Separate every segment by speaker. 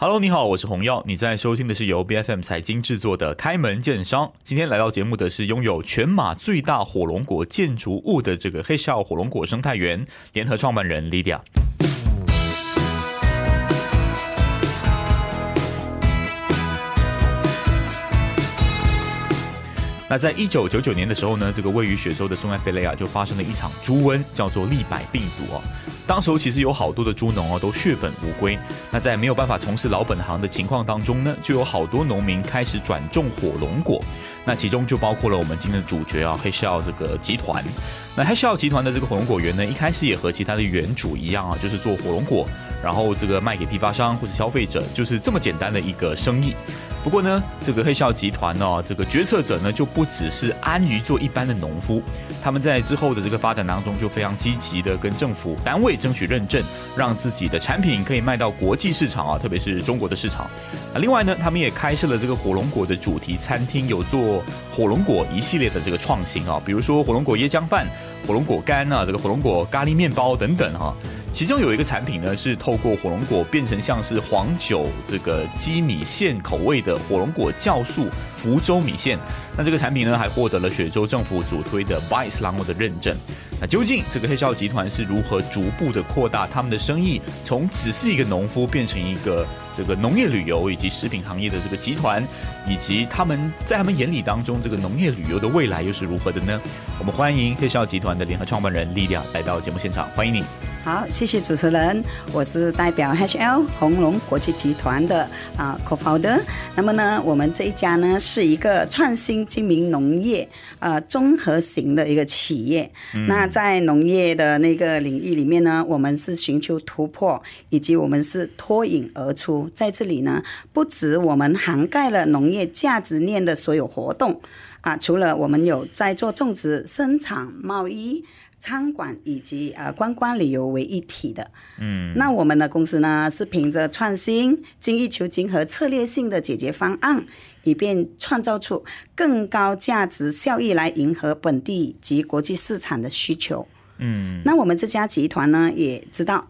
Speaker 1: Hello，你好，我是洪耀，你在收听的是由 B F M 财经制作的《开门见商》。今天来到节目的是拥有全马最大火龙果建筑物的这个黑笑火龙果生态园联合创办人 Lydia。那在一九九九年的时候呢，这个位于雪州的松埃菲雷亚就发生了一场猪瘟，叫做利百病毒哦。当时候其实有好多的猪农哦都血本无归。那在没有办法从事老本行的情况当中呢，就有好多农民开始转种火龙果。那其中就包括了我们今天的主角啊，黑笑这个集团。那黑笑集团的这个火龙果园呢，一开始也和其他的园主一样啊，就是做火龙果，然后这个卖给批发商或是消费者，就是这么简单的一个生意。不过呢，这个黑笑集团呢，这个决策者呢，就不只是安于做一般的农夫，他们在之后的这个发展当中，就非常积极的跟政府单位争取认证，让自己的产品可以卖到国际市场啊，特别是中国的市场。啊，另外呢，他们也开设了这个火龙果的主题餐厅，有做火龙果一系列的这个创新啊，比如说火龙果椰浆饭、火龙果干啊，这个火龙果咖喱面包等等哈。其中有一个产品呢，是透过火龙果变成像是黄酒这个鸡米线口味的火龙果酵素福州米线。那这个产品呢，还获得了雪州政府主推的 Bice 狼 o 的认证。那究竟这个黑少集团是如何逐步的扩大他们的生意，从只是一个农夫变成一个这个农业旅游以及食品行业的这个集团，以及他们在他们眼里当中这个农业旅游的未来又是如何的呢？我们欢迎黑少集团的联合创办人莉莉亚来到节目现场，欢迎你。
Speaker 2: 好，谢谢主持人，我是代表 HL 红龙国际集团的啊 Co-founder。那么呢，我们这一家呢是一个创新精明农业呃综合型的一个企业。那在农业的那个领域里面呢，我们是寻求突破，以及我们是脱颖而出。在这里呢，不止我们涵盖了农业价值链的所有活动啊，除了我们有在做种植、生产、贸易。餐馆以及呃观光旅游为一体的，嗯，那我们的公司呢是凭着创新、精益求精和策略性的解决方案，以便创造出更高价值效益来迎合本地及国际市场的需求。嗯，那我们这家集团呢也知道，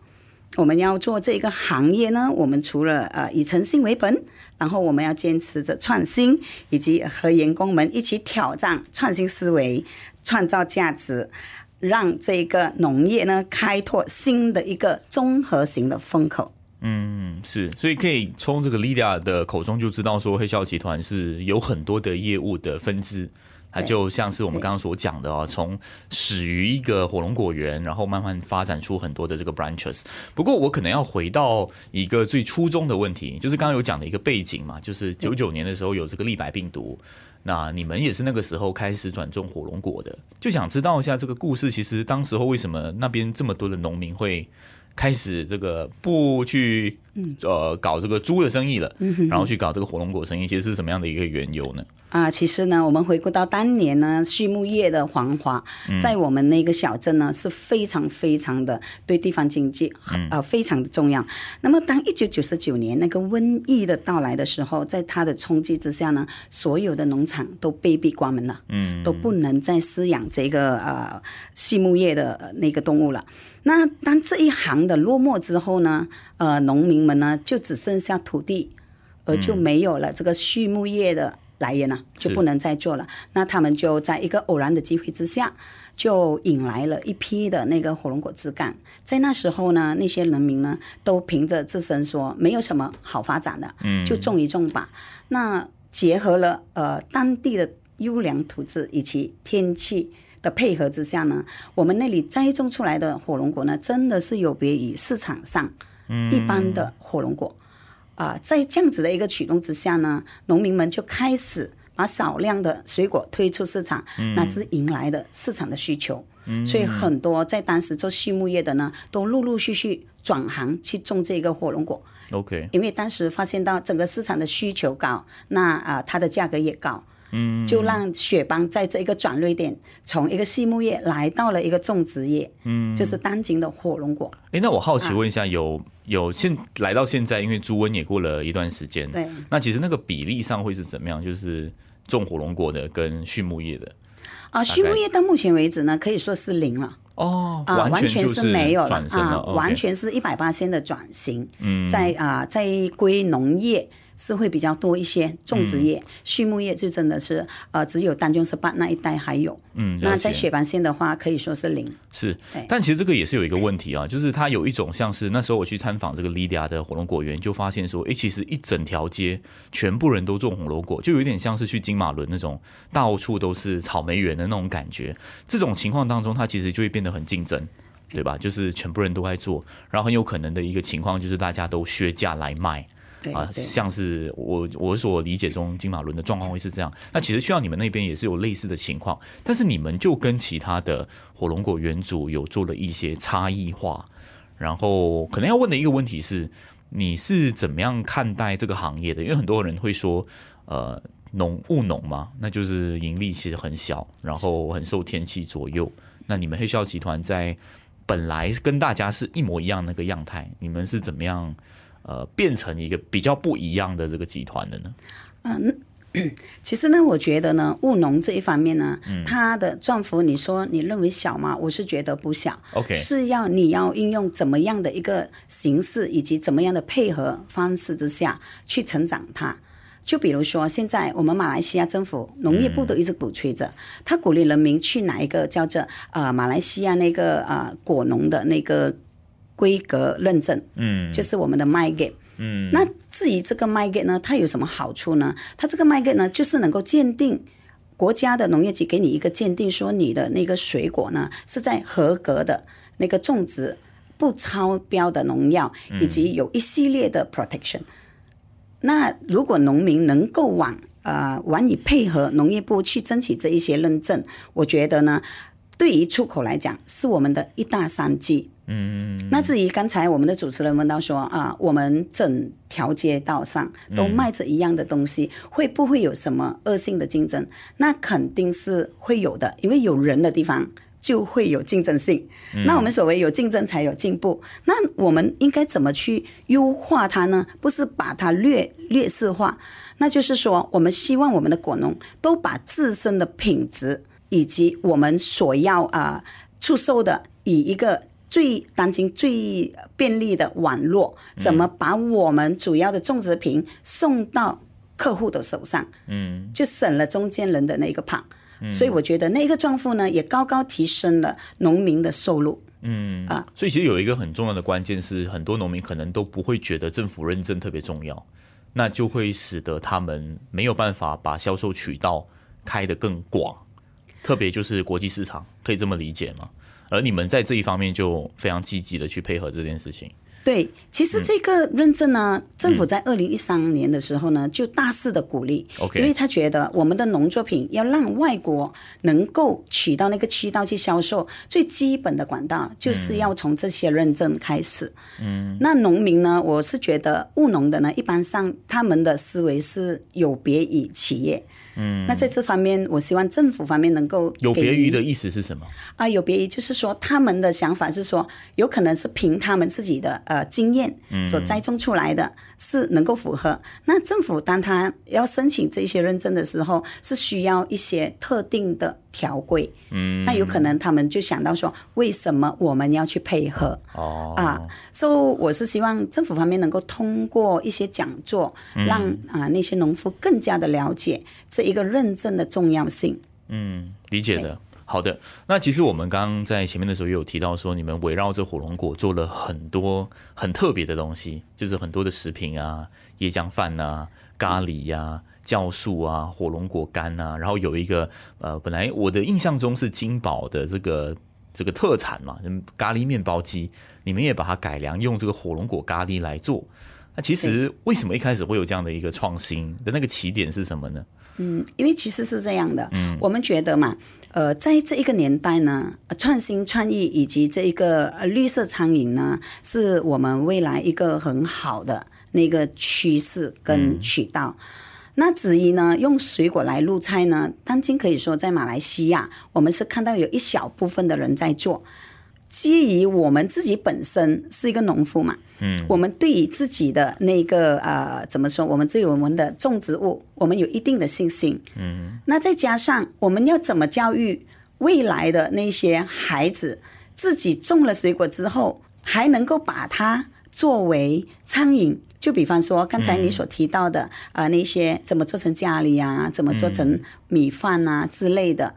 Speaker 2: 我们要做这个行业呢，我们除了呃以诚信为本，然后我们要坚持着创新，以及和员工们一起挑战创新思维，创造价值。让这个农业呢开拓新的一个综合型的风口。
Speaker 1: 嗯，是，所以可以从这个 Lidia 的口中就知道说，黑笑集团是有很多的业务的分支。它就像是我们刚刚所讲的哦，从始于一个火龙果园，然后慢慢发展出很多的这个 branches。不过我可能要回到一个最初衷的问题，就是刚刚有讲的一个背景嘛，就是九九年的时候有这个立白病毒。那你们也是那个时候开始转种火龙果的，就想知道一下这个故事。其实当时候为什么那边这么多的农民会开始这个不去呃搞这个猪的生意了，然后去搞这个火龙果生意，其实是什么样的一个缘由呢？
Speaker 2: 啊，其实呢，我们回顾到当年呢，畜牧业的繁华，在我们那个小镇呢是非常非常的对地方经济呃非常的重要。那么，当一九九十九年那个瘟疫的到来的时候，在它的冲击之下呢，所有的农场都被逼关门了，嗯，都不能再饲养这个呃畜牧业的那个动物了。那当这一行的落寞之后呢，呃，农民们呢就只剩下土地，而就没有了这个畜牧业的。来源呢就不能再做了，那他们就在一个偶然的机会之下，就引来了一批的那个火龙果枝干。在那时候呢，那些人民呢都凭着自身说没有什么好发展的，就种一种吧。那结合了呃当地的优良土质以及天气的配合之下呢，我们那里栽种出来的火龙果呢，真的是有别于市场上一般的火龙果。啊，在这样子的一个举动之下呢，农民们就开始把少量的水果推出市场，那是迎来的市场的需求。所以很多在当时做畜牧业的呢，都陆陆续续转行去种这个火龙果。
Speaker 1: OK，
Speaker 2: 因为当时发现到整个市场的需求高，那啊它的价格也高。嗯，就让雪邦在这一个转捩点，从一个畜牧业来到了一个种植业，嗯，就是当今的火龙果。
Speaker 1: 哎，那我好奇问一下，有有现来到现在，因为猪瘟也过了一段时间，
Speaker 2: 对，
Speaker 1: 那其实那个比例上会是怎么样？就是种火龙果的跟畜牧业的
Speaker 2: 啊，畜牧业到目前为止呢，可以说是零了。
Speaker 1: 哦，
Speaker 2: 啊，完
Speaker 1: 全
Speaker 2: 是没有了
Speaker 1: 啊，
Speaker 2: 完全是一百八千的转型，嗯，在啊，在归农业。是会比较多一些，种植业、畜牧业就真的是，呃，只有丹中十八那一带还有。
Speaker 1: 嗯，
Speaker 2: 那在雪板县的话，可以说是零。
Speaker 1: 是，但其实这个也是有一个问题啊，就是它有一种像是那时候我去参访这个 Lydia 的火龙果园，就发现说，哎，其实一整条街全部人都种红龙果，就有点像是去金马伦那种到处都是草莓园的那种感觉。这种情况当中，它其实就会变得很竞争，对吧？就是全部人都在做，然后很有可能的一个情况就是大家都削价来卖。
Speaker 2: 啊，
Speaker 1: 像是我我所理解中金马伦的状况会是这样。那其实需要你们那边也是有类似的情况，但是你们就跟其他的火龙果原主有做了一些差异化。然后可能要问的一个问题是，你是怎么样看待这个行业的？因为很多人会说，呃，农务农嘛，那就是盈利其实很小，然后很受天气左右。那你们黑笑集团在本来跟大家是一模一样那个样态，你们是怎么样？呃，变成一个比较不一样的这个集团的呢？
Speaker 2: 嗯，其实呢，我觉得呢，务农这一方面呢，它的壮幅，你说你认为小吗？我是觉得不小。
Speaker 1: OK，
Speaker 2: 是要你要运用怎么样的一个形式，以及怎么样的配合方式之下去成长它。就比如说，现在我们马来西亚政府农业部都一直鼓吹着，他鼓励人民去哪一个叫做呃马来西亚那个呃果农的那个。规格认证，
Speaker 1: 嗯，
Speaker 2: 就是我们的 MyGate，
Speaker 1: 嗯，
Speaker 2: 那至于这个 MyGate 呢，它有什么好处呢？它这个 MyGate 呢，就是能够鉴定国家的农业局给你一个鉴定，说你的那个水果呢是在合格的那个种植，不超标的农药，以及有一系列的 protection。那如果农民能够往呃往以配合农业部去争取这一些认证，我觉得呢，对于出口来讲，是我们的一大商机。
Speaker 1: 嗯，
Speaker 2: 那至于刚才我们的主持人问到说啊，我们整条街道上都卖着一样的东西，会不会有什么恶性的竞争？那肯定是会有的，因为有人的地方就会有竞争性。那我们所谓有竞争才有进步，那我们应该怎么去优化它呢？不是把它劣劣势化，那就是说，我们希望我们的果农都把自身的品质以及我们所要啊出售的以一个。最当今最便利的网络，怎么把我们主要的种植品送到客户的手上？
Speaker 1: 嗯，
Speaker 2: 就省了中间人的那个胖。所以我觉得那个壮富呢，也高高提升了农民的收入。
Speaker 1: 嗯
Speaker 2: 啊，
Speaker 1: 所以其实有一个很重要的关键是，很多农民可能都不会觉得政府认证特别重要，那就会使得他们没有办法把销售渠道开得更广，特别就是国际市场，可以这么理解吗？而你们在这一方面就非常积极的去配合这件事情。
Speaker 2: 对，其实这个认证呢，政府在二零一三年的时候呢，就大肆的鼓励因为他觉得我们的农作品要让外国能够取到那个渠道去销售，最基本的管道就是要从这些认证开始。
Speaker 1: 嗯，
Speaker 2: 那农民呢，我是觉得务农的呢，一般上他们的思维是有别于企业。
Speaker 1: 嗯，
Speaker 2: 那在这方面，我希望政府方面能够
Speaker 1: 有别于的意思是什么？
Speaker 2: 啊，有别于就是说，他们的想法是说，有可能是凭他们自己的呃经验所栽种出来的。是能够符合。那政府当他要申请这些认证的时候，是需要一些特定的条规。
Speaker 1: 嗯，
Speaker 2: 那有可能他们就想到说，为什么我们要去配合？
Speaker 1: 哦，
Speaker 2: 啊，所以我是希望政府方面能够通过一些讲座，让啊那些农夫更加的了解这一个认证的重要性。
Speaker 1: 嗯，理解的。好的，那其实我们刚刚在前面的时候也有提到说，你们围绕着火龙果做了很多很特别的东西，就是很多的食品啊，椰浆饭啊、咖喱呀、酵素啊、火龙果干啊，然后有一个呃，本来我的印象中是金宝的这个这个特产嘛，咖喱面包机，你们也把它改良，用这个火龙果咖喱来做。那其实为什么一开始会有这样的一个创新的那个起点是什么呢？
Speaker 2: 嗯，因为其实是这样的，嗯，我们觉得嘛，呃，在这一个年代呢，创新创意以及这一个绿色餐饮呢，是我们未来一个很好的那个趋势跟渠道。那至于呢，用水果来入菜呢，当今可以说在马来西亚，我们是看到有一小部分的人在做。基于我们自己本身是一个农夫嘛，
Speaker 1: 嗯，
Speaker 2: 我们对于自己的那个呃，怎么说？我们对我们的种植物，我们有一定的信心，
Speaker 1: 嗯，
Speaker 2: 那再加上我们要怎么教育未来的那些孩子，自己种了水果之后，还能够把它作为餐饮。就比方说刚才你所提到的啊、那些怎么做成咖喱啊，怎么做成米饭啊之类的。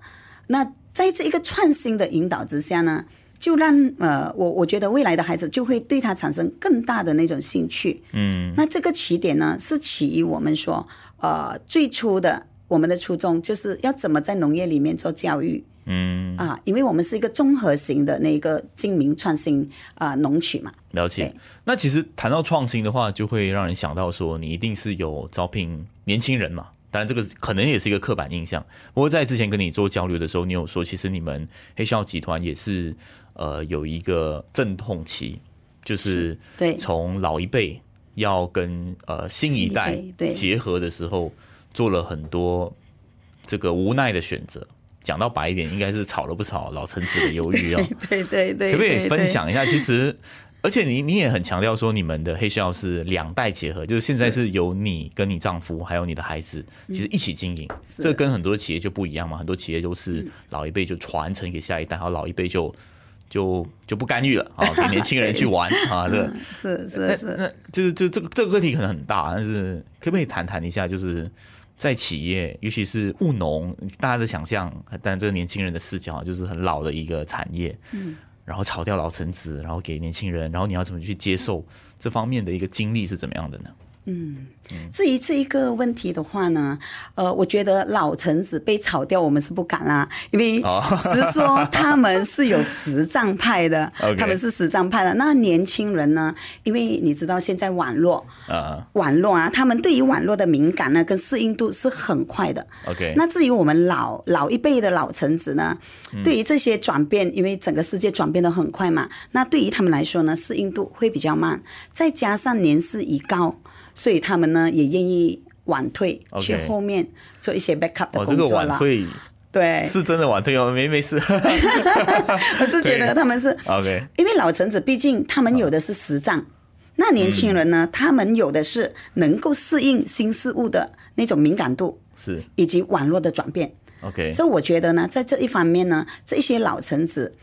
Speaker 2: 那在这一个创新的引导之下呢，就让呃我我觉得未来的孩子就会对他产生更大的那种兴趣。
Speaker 1: 嗯，
Speaker 2: 那这个起点呢，是起于我们说呃最初的我们的初衷就是要怎么在农业里面做教育。
Speaker 1: 嗯，
Speaker 2: 啊，因为我们是一个综合型的那个精明创新啊农企嘛，
Speaker 1: 了解。那其实谈到创新的话，就会让人想到说，你一定是有招聘年轻人嘛。当然，这个可能也是一个刻板印象。不过在之前跟你做交流的时候，你有说，其实你们黑校集团也是呃有一个阵痛期，就是
Speaker 2: 对
Speaker 1: 从老一辈要跟呃新一代结合的时候，做了很多这个无奈的选择。讲到白一点，应该是吵了不少老臣子的鱿鱼哦。
Speaker 2: 对对对，
Speaker 1: 可不可以分？享一下？其实，而且你你也很强调说，你们的黑校是两代结合，就是现在是由你跟你丈夫还有你的孩子，其实一起经营。这跟很多企业就不一样嘛，很多企业都是老一辈就传承给下一代，然后老一辈就就就不干预了啊，给年轻人去玩 啊。这个
Speaker 2: 是是是，
Speaker 1: 那就是就这个这个问题可能很大，但是可不可以谈谈一下？就是在企业，尤其是务农，大家的想象，但这个年轻人的视角就是很老的一个产业，嗯，然后炒掉老臣子，然后给年轻人，然后你要怎么去接受这方面的一个经历是怎么样的呢？
Speaker 2: 至于这一个问题的话呢，呃，我觉得老臣子被炒掉，我们是不敢啦，因为
Speaker 1: 哦。
Speaker 2: 是说他们是有实战派的 他们是实战派的。那年轻人呢，因为你知道现在网络，
Speaker 1: 啊、
Speaker 2: 网络啊，他们对于网络的敏感呢跟适应度是很快的。
Speaker 1: o k
Speaker 2: 那至于我们老老一辈的老臣子呢，对于这些转变，因为整个世界转变的很快嘛，那对于他们来说呢，适应度会比较慢，再加上年事已高，所以他们呢也愿意晚退去后面做一些 backup 的
Speaker 1: 哦，这个
Speaker 2: 工作了。
Speaker 1: 晚退
Speaker 2: 对，
Speaker 1: 是真的晚退哦，没没事。
Speaker 2: 我是觉得他们是
Speaker 1: OK，
Speaker 2: 因为老臣子毕竟他们有的是实战，那年轻人呢，他们有的是能够适应新事物的那种敏感度，
Speaker 1: 是
Speaker 2: 以及网络的转变。
Speaker 1: OK，
Speaker 2: 所以我觉得呢，在这一方面呢，这些老臣子，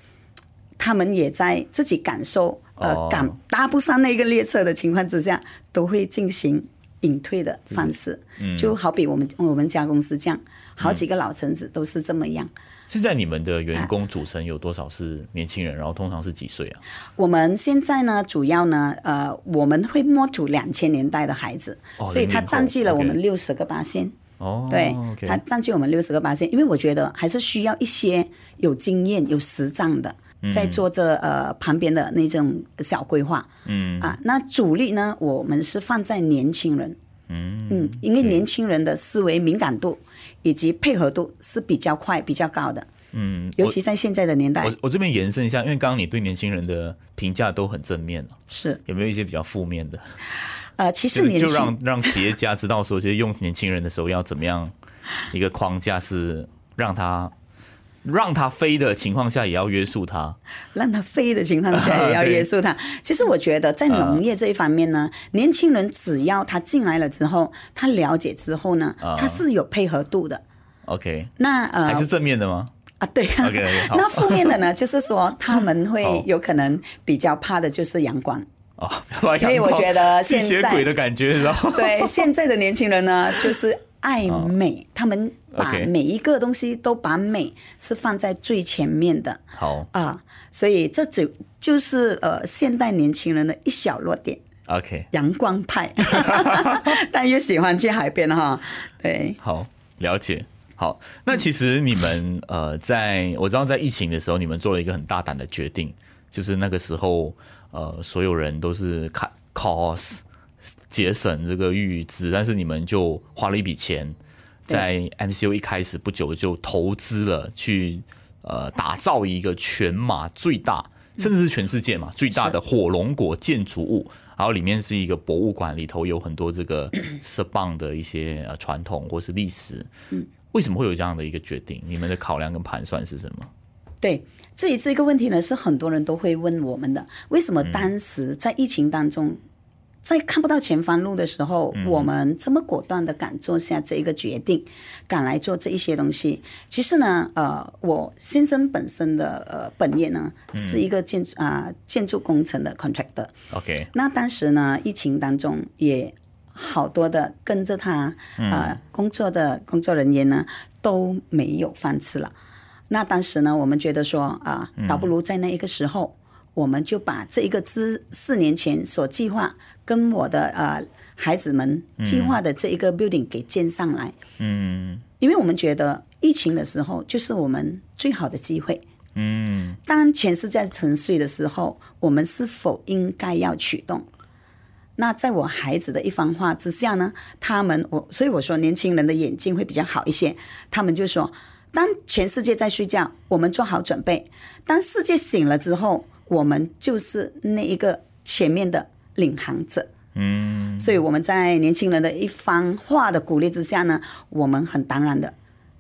Speaker 2: 他们也在自己感受呃
Speaker 1: 哦
Speaker 2: 赶搭不上那个列车的情况之下，都会进行隐退的方式。
Speaker 1: 嗯
Speaker 2: 就好比我们我们家公司这样，好几个老臣子都是这么样。
Speaker 1: 现在你们的员工组成有多少是年轻人？然后通常是几岁啊？
Speaker 2: 我们现在呢，主要呢，呃，我们会摸土两千年代的孩子，
Speaker 1: 哦
Speaker 2: 所以他占据了我们六十个八线。
Speaker 1: 哦，
Speaker 2: 对他占据我们六十个八线，因为我觉得还是需要一些有经验、有实战的，在做这呃旁边的那种小规划。
Speaker 1: 嗯
Speaker 2: 啊，那主力呢，我们是放在年轻人。嗯嗯因为年轻人的思维敏感度以及配合度是比较快、比较高的，
Speaker 1: 嗯，
Speaker 2: 尤其在现在的年代
Speaker 1: 我我这边延伸一下，因为刚刚你对年轻人的评价都很正面啊
Speaker 2: 是
Speaker 1: 有没有一些比较负面的？
Speaker 2: 呃，其实
Speaker 1: 就
Speaker 2: 年轻
Speaker 1: 就让让企业家知道说，其实用年轻人的时候要怎么样一个框架是让他让它飞的情况下也要约束它。
Speaker 2: 让它飞的情况下也要约束它。其实我觉得在农业这一方面呢，年轻人只要他进来了之后，他了解之后呢，他是有配合度的。
Speaker 1: OK，
Speaker 2: 那呃
Speaker 1: 还是正面的吗？
Speaker 2: 啊，对啊
Speaker 1: OK，OK，好
Speaker 2: 那负面的呢，就是说他们
Speaker 1: 好
Speaker 2: 会有可能比较怕的就是阳光。
Speaker 1: 哦，不要把
Speaker 2: 因为我觉得现在
Speaker 1: 鬼的感觉，然后
Speaker 2: 对，现在的年轻人呢，就是爱美，他们把每一个东西都把美是放在最前面的
Speaker 1: 好
Speaker 2: 啊，所以这就就是呃现代年轻人的一小弱点。
Speaker 1: OK，
Speaker 2: 阳光派，但又喜欢去海边哈。对，
Speaker 1: 好了解。好，那其实你们呃，在我知道在疫情的时候，你们做了一个很大胆的决定，就是那个时候呃，所有人都是 cut cost 节省这个预支，但是你们就花了一笔钱，在 MCU 一开始不久就投资了去呃打造一个全马最大，甚至是全世界嘛最大的火龙果建筑物。然后里面是一个博物馆，里头有很多这个 色棒的一些呃传统或是历史。为什么会有这样的一个决定？你们的考量跟盘算是什么？
Speaker 2: 对，至于这个问题呢，是很多人都会问我们的，为什么当时在疫情当中，在看不到前方路的时候，我们这么果断的敢做下这一个决定，敢来做这一些东西。其实呢，呃，我先生本身的呃本业呢是一个建啊、建筑工程的 contractor。
Speaker 1: OK，
Speaker 2: 那当时呢，疫情当中也好多的跟着他呃工作的工作人员呢都没有饭吃了。那当时呢，我们觉得说啊、倒不如在那一个时候，我们就把这一个之四年前所计划跟我的呃孩子们计划的这一个 building 给建上来。
Speaker 1: 嗯
Speaker 2: 因为我们觉得疫情的时候就是我们最好的机会。
Speaker 1: 嗯
Speaker 2: 当全世界沉睡的时候，我们是否应该要启动？那在我孩子的一番话之下呢，他们我所以我说年轻人的眼睛会比较好一些。他们就说，当全世界在睡觉，我们做好准备；当世界醒了之后，我们就是那一个前面的领航者。
Speaker 1: 嗯
Speaker 2: 所以我们在年轻人的一番话的鼓励之下呢，我们很当然的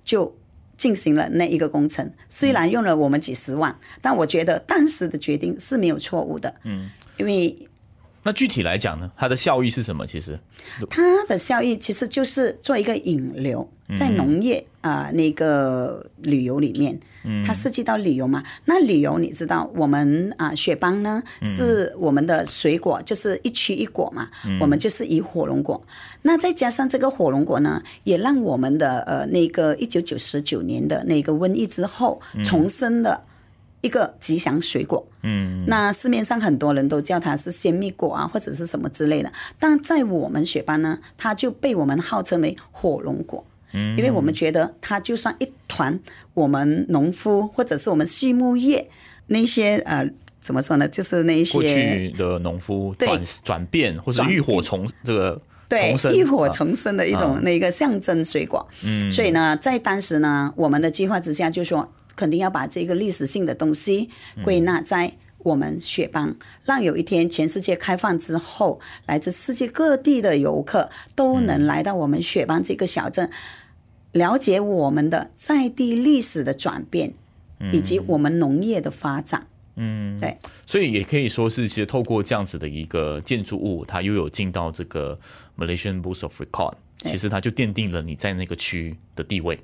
Speaker 2: 就进行了那一个工程。虽然用了我们几十万，但我觉得当时的决定是没有错误的。嗯，因为
Speaker 1: 那具体来讲呢，它的效益是什么？其实，
Speaker 2: 它的效益其实就是做一个引流，在农业啊、呃那个旅游里面，它涉及到旅游嘛。那旅游你知道，我们啊、雪邦呢是我们的水果，就是一区一果嘛，我们就是以火龙果。那再加上这个火龙果呢，也让我们的呃那个一九九十九年的那个瘟疫之后重生的。一个吉祥水果，嗯，那市面上很多人都叫它是鲜蜜果啊，或者是什么之类的，但在我们雪邦呢，它就被我们号称为火龙果，嗯，因为我们觉得它就像一团我们农夫或者是我们畜牧业那些呃怎么说呢，就是那
Speaker 1: 一
Speaker 2: 些
Speaker 1: 去的农夫
Speaker 2: 对。
Speaker 1: 转转变或者
Speaker 2: 转
Speaker 1: 浴火重这个
Speaker 2: 对浴火
Speaker 1: 啊
Speaker 2: 重生的一种那个象征水果。嗯，所以呢，在当时呢，我们的计划之下，就说肯定要把这个历史性的东西归纳在我们雪邦，让有一天全世界开放之后，来自世界各地的游客都能来到我们雪邦这个小镇，了解我们的在地历史的转变，以及我们农业的发展。嗯，对。
Speaker 1: 所以也可以说是，其实透过这样子的一个建筑物，它又有进到这个 Malaysian Books of Record，其实它就奠定了你在那个区的地位。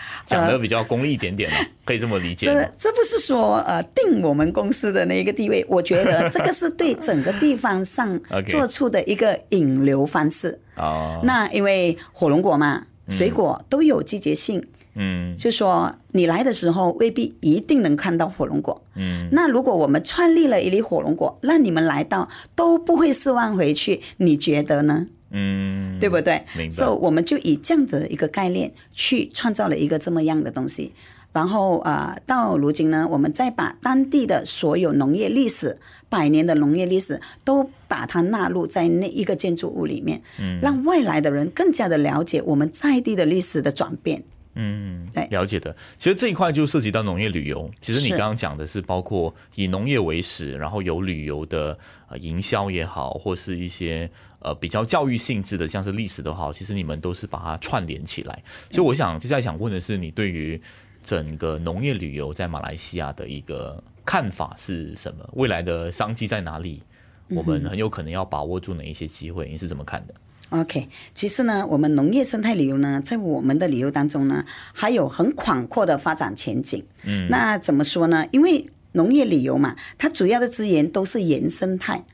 Speaker 1: 讲的比较功利一点点了，可以这么理解吗
Speaker 2: 这？这不是说呃定我们公司的那一个地位，我觉得这个是对整个地方上做出的一个引流方式。
Speaker 1: 哦，
Speaker 2: 那因为火龙果嘛，水果都有季节性，
Speaker 1: 嗯
Speaker 2: 就说你来的时候未必一定能看到火龙果。嗯，那如果我们创立了一粒火龙果，让你们来到都不会失望回去，你觉得呢？
Speaker 1: 嗯，
Speaker 2: 对不对？所以我们就以这样的一个概念去创造了一个这么样的东西。然后啊、呃到如今呢，我们再把当地的所有农业历史、百年的农业历史，都把它纳入在那一个建筑物里面，嗯，让外来的人更加的了解我们在地的历史的转变。
Speaker 1: 嗯
Speaker 2: 对，
Speaker 1: 了解的。其实这一块就涉及到农业旅游。其实你
Speaker 2: 是
Speaker 1: 刚刚讲的是包括以农业为始，然后有旅游的呃营销也好，或是一些呃比较教育性质的，像是历史的话，其实你们都是把它串联起来。所以我想接下来想问的是，你对于整个农业旅游在马来西亚的一个看法是什么？未来的商机在哪里？我们很有可能要把握住哪一些机会？你是怎么看的
Speaker 2: ？OK，其实呢，我们农业生态旅游呢，在我们的旅游当中呢，还有很广阔的发展前景。嗯，那怎么说呢？因为农业旅游嘛，它主要的资源都是原生态。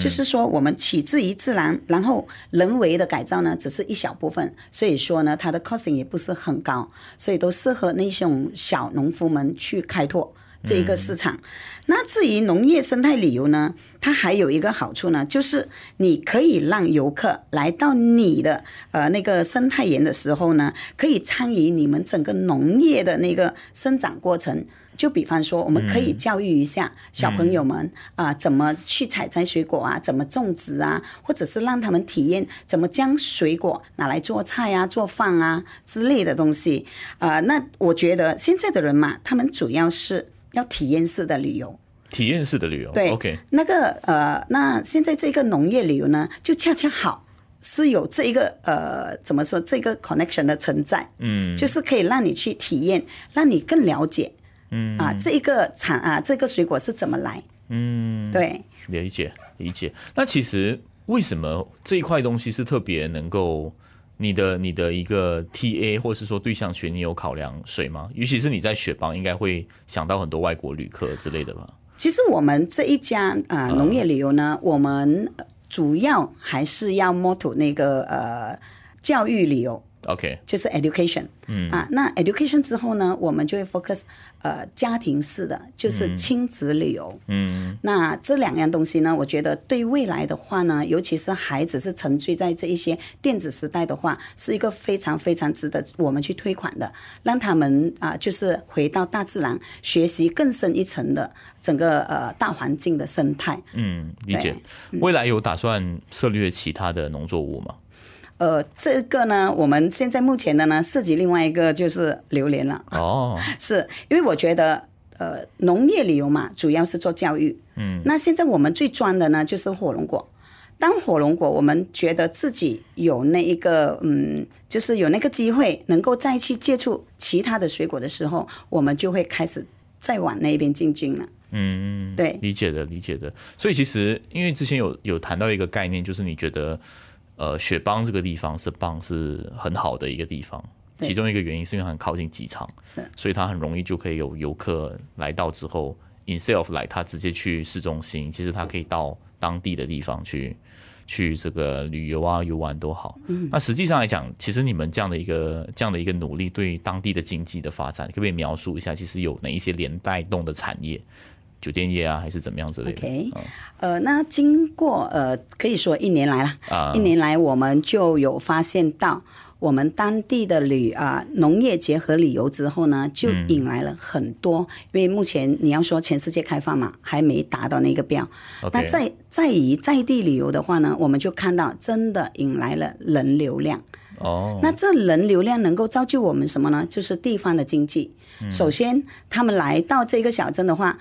Speaker 2: 就是说我们取自于自然，然后人为的改造呢，只是一小部分，所以说呢，它的 costing 也不是很高，所以都适合那种小农夫们去开拓。这一个市场。那至于农业生态旅游呢，它还有一个好处呢，就是你可以让游客来到你的呃那个生态园的时候呢，可以参与你们整个农业的那个生长过程。就比方说，我们可以教育一下小朋友们啊、怎么去采摘水果啊，怎么种植啊，或者是让他们体验怎么将水果拿来做菜啊、做饭啊之类的东西。啊、那我觉得现在的人嘛，他们主要是要体验式的旅游。
Speaker 1: 体验式的旅游，
Speaker 2: 对
Speaker 1: ，OK，
Speaker 2: 那个呃，那现在这个农业旅游呢，就恰恰好是有这一个呃，怎么说这个 connection 的存在，
Speaker 1: 嗯，
Speaker 2: 就是可以让你去体验，让你更了解，嗯。啊，这一个产啊，这个水果是怎么来，
Speaker 1: 嗯，
Speaker 2: 对，
Speaker 1: 理解理解。那其实为什么这一块东西是特别能够你的你的一个 TA 或是说对象群，你有考量谁吗？尤其是你在雪邦，应该会想到很多外国旅客之类的吧？
Speaker 2: 其实我们这一家啊、呃农业旅游呢，我们主要还是要 motto 那个呃教育旅游。
Speaker 1: OK，
Speaker 2: 就是 education，嗯。啊，那 education 之后呢，我们就会 focus 呃家庭式的，就是亲子旅游，
Speaker 1: 嗯，
Speaker 2: 那这两样东西呢，我觉得对未来的话呢，尤其是孩子是沉醉在这一些电子时代的话，是一个非常非常值得我们去推广的，让他们啊、就是回到大自然，学习更深一层的整个呃大环境的生态。
Speaker 1: 嗯，理解。未来有打算涉猎其他的农作物吗？
Speaker 2: 呃，这个呢，我们现在目前的呢，涉及另外一个就是榴莲了。
Speaker 1: 哦，
Speaker 2: 是因为我觉得，呃，农业旅游嘛，主要是做教育。嗯，那现在我们最专的呢，就是火龙果。当火龙果，我们觉得自己有那一个，嗯，就是有那个机会，能够再去接触其他的水果的时候，我们就会开始再往那边进军了。
Speaker 1: 嗯，
Speaker 2: 对，
Speaker 1: 理解的，理解的。所以其实因为之前有有谈到一个概念，就是你觉得呃雪邦这个地方是邦是很好的一个地方，其中一个原因是因为它很靠近机场，
Speaker 2: 是
Speaker 1: 所以它很容易就可以有游客来到之后，instead of 来他直接去市中心，其实他可以到当地的地方去。去这个旅游啊、游玩都好。嗯，那实际上来讲，其实你们这样的一个这样的一个努力，对当地的经济的发展，可不可以描述一下？其实有哪一些连带动的产业，酒店业啊，还是怎么样之类的
Speaker 2: OK，呃，那经过呃，可以说一年来了，
Speaker 1: 啊
Speaker 2: 一年来我们就有发现到，我们当地的旅啊、农业结合旅游之后呢，就引来了很多，因为目前你要说全世界开放嘛，还没达到那个标。那在在以在地旅游的话呢，我们就看到真的引来了人流量。
Speaker 1: 哦，
Speaker 2: 那这人流量能够造就我们什么呢？就是地方的经济。首先，他们来到这个小镇的话，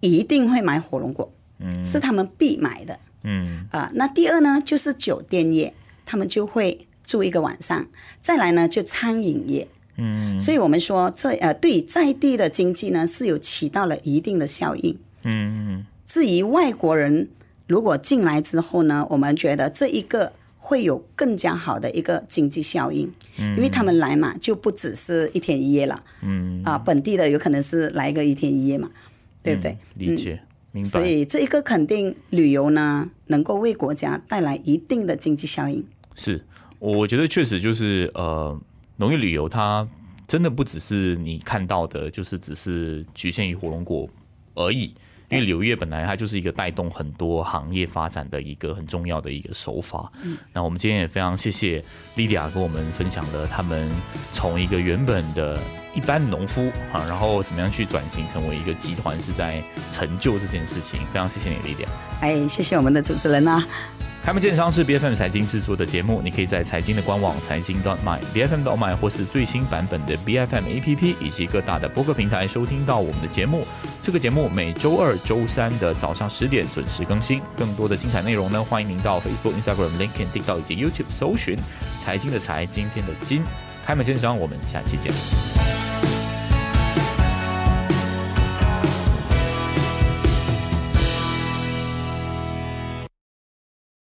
Speaker 2: 一定会买火龙果，嗯，是他们必买的。
Speaker 1: 嗯
Speaker 2: 啊、那第二呢，就是酒店业，他们就会住一个晚上。再来呢，就餐饮业。
Speaker 1: 嗯
Speaker 2: 所以我们说这呃，对在地的经济呢是有起到了一定的效应。
Speaker 1: 嗯
Speaker 2: 至于外国人如果进来之后呢，我们觉得这一个会有更加好的一个经济效应，因为他们来嘛，就不只是一天一夜了，
Speaker 1: 嗯，
Speaker 2: 啊，本地的有可能是来个一天一夜嘛，对不对？
Speaker 1: 理解、明白。
Speaker 2: 所以这一个肯定旅游呢，能够为国家带来一定的经济效应。
Speaker 1: 是，我觉得确实就是呃，农业旅游它真的不只是你看到的，就是只是局限于火龙果而已。因为柳叶本来它就是一个带动很多行业发展的一个很重要的一个手法。嗯，那我们今天也非常谢谢莉迪亚跟我们分享了他们从一个原本的一般农夫啊，然后怎么样去转型成为一个集团，是在成就这件事情。非常谢谢你，莉迪亚。
Speaker 2: 哎，谢谢我们的主持人啊。
Speaker 1: 开门见山是 B F M 财经制作的节目，你可以在财经的官网财经 .my B F M 的 my 或是最新版本的 B F M A P P 以及各大的播客平台收听到我们的节目。这个节目每周二、周三的早上十点准时更新。更多的精彩内容呢，欢迎您到 Facebook、Instagram、LinkedIn、TikTok 以及 YouTube 搜寻财经的财，今天的金。开门见山，我们下期见。